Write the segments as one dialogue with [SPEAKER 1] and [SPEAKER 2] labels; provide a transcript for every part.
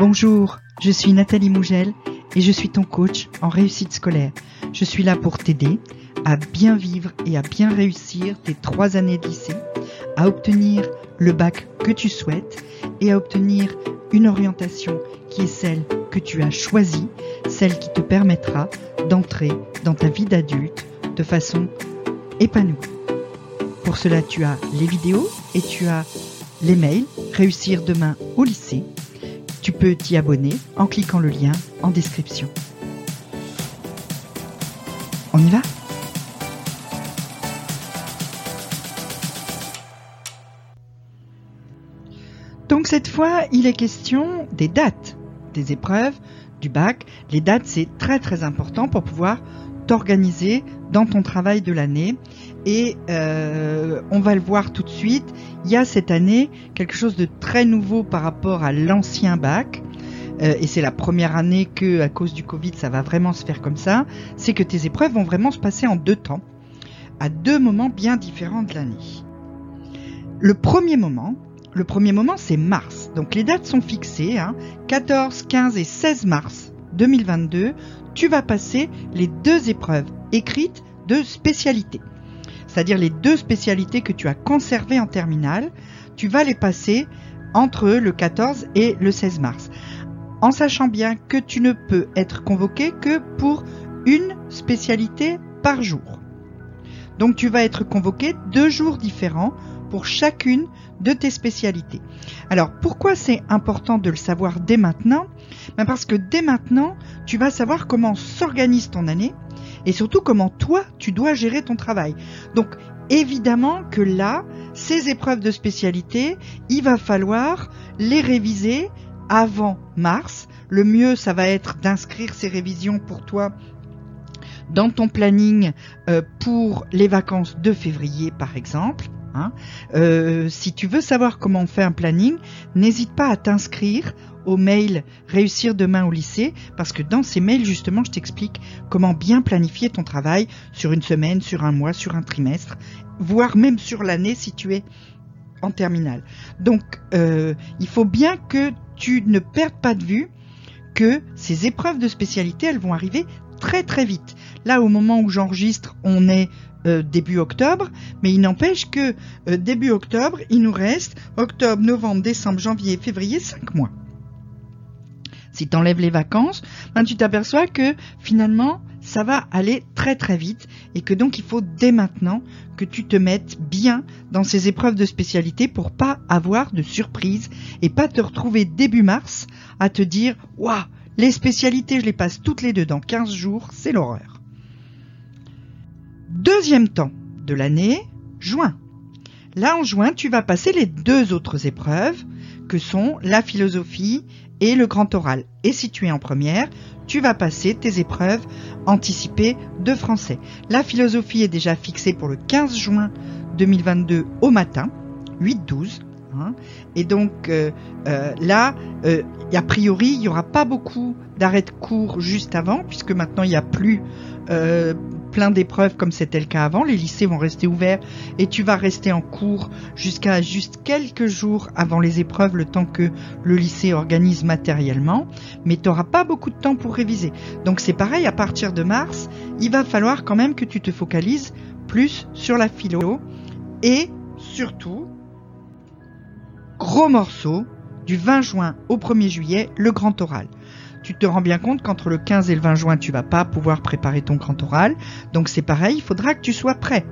[SPEAKER 1] Bonjour, je suis Nathalie Mougel et je suis ton coach en réussite scolaire. Je suis là pour t'aider à bien vivre et à bien réussir tes trois années de lycée, à obtenir le bac que tu souhaites et à obtenir une orientation qui est celle que tu as choisie, celle qui te permettra d'entrer dans ta vie d'adulte de façon épanouie. Pour cela, tu as les vidéos et tu as les mails Réussir demain au lycée tu peux t'y abonner en cliquant le lien en description. On y va? Donc cette fois, il est question des dates des épreuves, du bac. Les dates, c'est très très important pour pouvoir t'organiser dans ton travail de l'année. Et euh, on va le voir tout de suite, il y a cette année quelque chose de très nouveau par rapport à l'ancien bac. Euh, et c'est la première année que, à cause du Covid, ça va vraiment se faire comme ça. C'est que tes épreuves vont vraiment se passer en deux temps, à deux moments bien différents de l'année. Le premier moment, le premier moment, c'est mars. Donc les dates sont fixées, 14, hein. 15 et 16 mars 2022. Tu vas passer les deux épreuves écrites de spécialité c'est-à-dire les deux spécialités que tu as conservées en terminale, tu vas les passer entre le 14 et le 16 mars, en sachant bien que tu ne peux être convoqué que pour une spécialité par jour. Donc tu vas être convoqué deux jours différents pour chacune de tes spécialités. Alors pourquoi c'est important de le savoir dès maintenant? Ben Parce que dès maintenant, tu vas savoir comment s'organise ton année, et surtout comment toi, tu dois gérer ton travail. Donc, évidemment que là, ces épreuves de spécialité, il va falloir les réviser avant mars. Le mieux, ça va être d'inscrire ces révisions pour toi dans ton planning euh, pour les vacances de février, par exemple. Hein. Euh, si tu veux savoir comment on fait un planning, n'hésite pas à t'inscrire au mail Réussir demain au lycée, parce que dans ces mails, justement, je t'explique comment bien planifier ton travail sur une semaine, sur un mois, sur un trimestre, voire même sur l'année si tu es en terminale. Donc, euh, il faut bien que tu ne perdes pas de vue que ces épreuves de spécialité, elles vont arriver très très vite. Là, au moment où j'enregistre, on est euh, début octobre, mais il n'empêche que euh, début octobre, il nous reste octobre, novembre, décembre, janvier, février, cinq mois si tu enlèves les vacances, ben, tu t'aperçois que finalement, ça va aller très très vite et que donc il faut dès maintenant que tu te mettes bien dans ces épreuves de spécialité pour pas avoir de surprise et pas te retrouver début mars à te dire waouh, les spécialités, je les passe toutes les deux dans 15 jours, c'est l'horreur. Deuxième temps de l'année, juin. Là en juin, tu vas passer les deux autres épreuves que sont la philosophie et le grand oral. Et si tu es en première, tu vas passer tes épreuves anticipées de français. La philosophie est déjà fixée pour le 15 juin 2022 au matin, 8-12. Hein. Et donc euh, euh, là, euh, a priori, il n'y aura pas beaucoup d'arrêts de cours juste avant, puisque maintenant il n'y a plus plein d'épreuves comme c'était le cas avant. Les lycées vont rester ouverts et tu vas rester en cours jusqu'à juste quelques jours avant les épreuves, le temps que le lycée organise matériellement. Mais tu n'auras pas beaucoup de temps pour réviser. Donc c'est pareil, à partir de mars, il va falloir quand même que tu te focalises plus sur la philo et surtout, gros morceau, du 20 juin au 1er juillet, le grand oral tu te rends bien compte qu'entre le 15 et le 20 juin, tu vas pas pouvoir préparer ton grand oral. Donc c'est pareil, il faudra que tu sois prêt.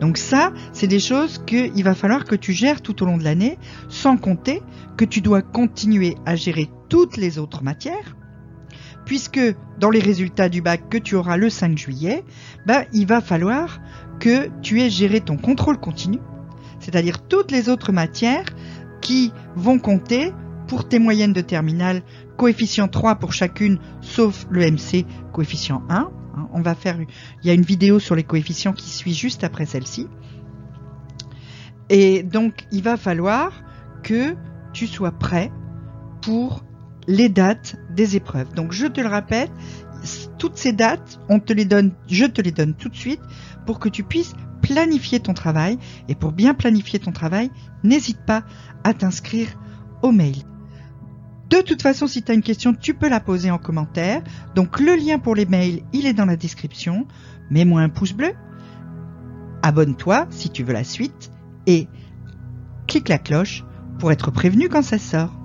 [SPEAKER 1] Donc ça, c'est des choses qu'il va falloir que tu gères tout au long de l'année, sans compter que tu dois continuer à gérer toutes les autres matières, puisque dans les résultats du bac que tu auras le 5 juillet, bah, il va falloir que tu aies géré ton contrôle continu, c'est-à-dire toutes les autres matières qui vont compter pour tes moyennes de terminale coefficient 3 pour chacune, sauf le MC, coefficient 1. Hein, on va faire, il y a une vidéo sur les coefficients qui suit juste après celle-ci. Et donc, il va falloir que tu sois prêt pour les dates des épreuves. Donc, je te le répète, toutes ces dates, on te les donne, je te les donne tout de suite pour que tu puisses planifier ton travail. Et pour bien planifier ton travail, n'hésite pas à t'inscrire au mail. De toute façon, si tu as une question, tu peux la poser en commentaire. Donc le lien pour les mails, il est dans la description. Mets-moi un pouce bleu. Abonne-toi si tu veux la suite. Et clique la cloche pour être prévenu quand ça sort.